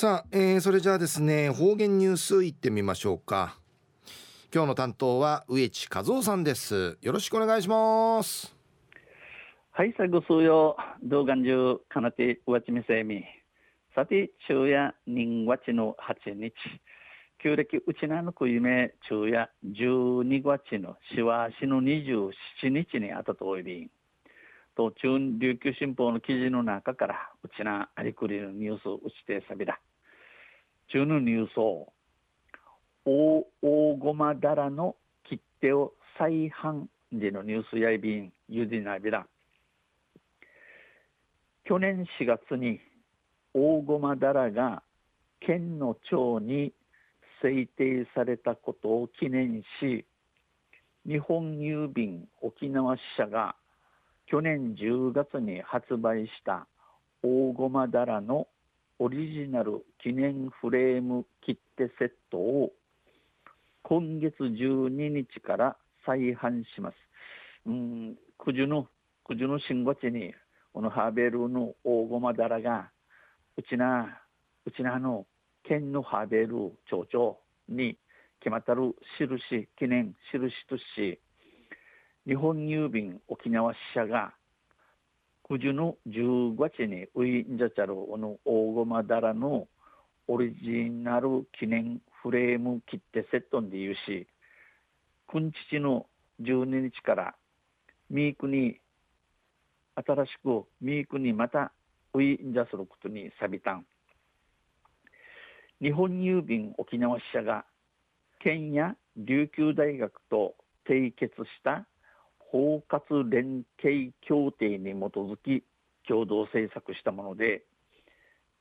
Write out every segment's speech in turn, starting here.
さあ、えー、それじゃあですね方言ニュースいってみましょうか。今日の担当は植地和夫さんです。よろしくお願いします。はい最後数曜動画中かなてうわちみせみ。さて昼夜人月の8日。旧暦うちなのく夢昼夜12月のしわしの27日にあたとおいびん。と中琉球新報の記事の中からうちなありくりのニュースうちてさびだ中のニュースを大大駒だらの切手を再販でのニュースやいびんゆでなびら去年4月に大駒だらが県の長に制定されたことを記念し日本郵便沖縄支社が去年10月に発売した大駒だらのオリジナル記念フレーム切手セットを今月12日から再販します。うん、九十の、九十の新月に、このハーベルの大駒だらが、うちな、うちなの県のハーベル町長に決まったる印、記念、印とし、日本郵便沖縄支社が九十の10月にウインジャチャルの大駒だらのオリジナル記念フレーム切手セットで言うし、くんちちの12日からミークに新しくミークにまたウインジャすることにさびたん。日本郵便沖縄支社が県や琉球大学と締結した包括連携協定に基づき共同制作したもので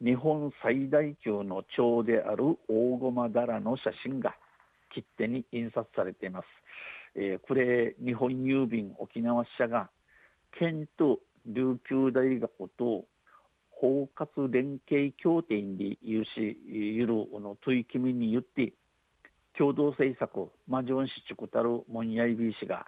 日本最大級の蝶である大駒だらの写真が切手に印刷されています。えー、これ日本郵便沖縄支社が県と琉球大学と包括連携協定に有しゆるの取り決めによって共同制作マジョンシチクタルモンヤイビー氏が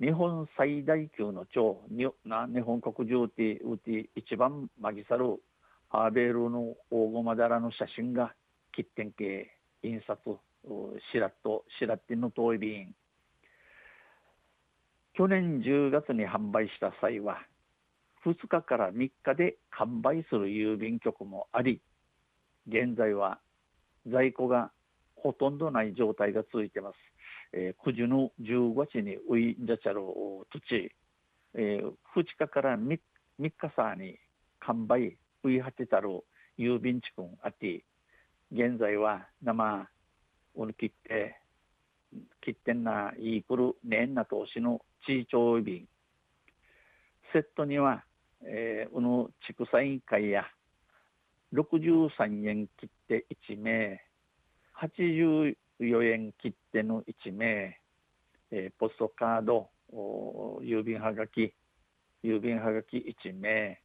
日本最大級の蝶に日本国中でうて一番マギサルハーベールの大駒だらの写真が切手系印刷しらっとしらっての遠い便。去年10月に販売した際は2日から3日で完売する郵便局もあり現在は在庫がほとんどない状態が続いてます。えー、9時の15日にウインジャチャル土地、えー、2日から 3, 日さに完売ウイハテたる郵便地区あって現在は生を切って切ってんないいくるねんな投資の地位長便セットには、えー、うの地区サイン会や63円切って1名84円切手の1名、えー、ポストカード郵便はがき郵便はがき1名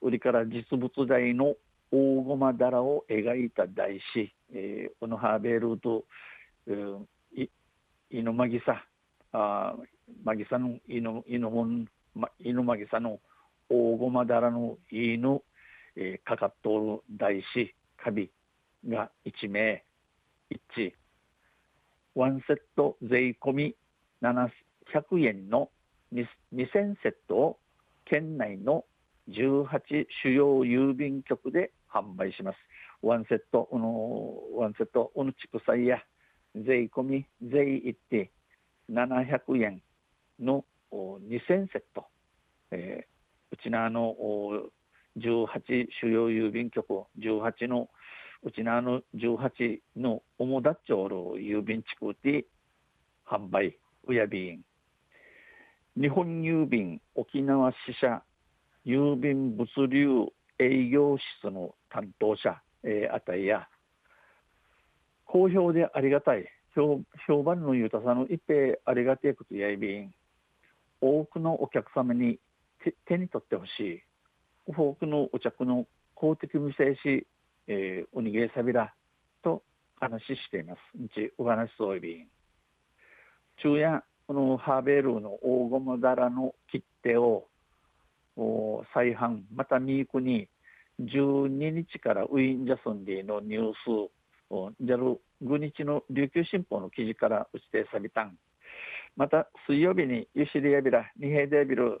売りから実物大の大駒だらを描いた台紙、えー、このハーベルと、えー、い犬まぎさあまぎさの犬犬本、ま、犬まぎさの大駒だらの犬、えー、かかっとる台紙カビが1名。1ワンセット税込み700円の2000セットを県内の18主要郵便局で販売します。ワンセット、のワンセット、おの畜産や。税込み、税一定700円の2000セット、えー、うちのあの18主要郵便局、18のちのあの18の主だっちょる郵便地区で販売、うや便。日本郵便沖縄支社郵便物流営業室の担当者、えー、あたりや、好評でありがたい、評評判の豊さの一平ありがてえことやいびん、多くのお客様に手に取ってほしい、多くのお客の公的無制し、えー、おにげさびらと話しています。うちお話そういびん。昼夜、このハーベルの大ゴムだらの切手をお再販、またミークに12日からウィン・ジャスンリーのニュースを JAL 5日の琉球新報の記事から打ち定さびたんまた水曜日にユシリアビラ二平デビル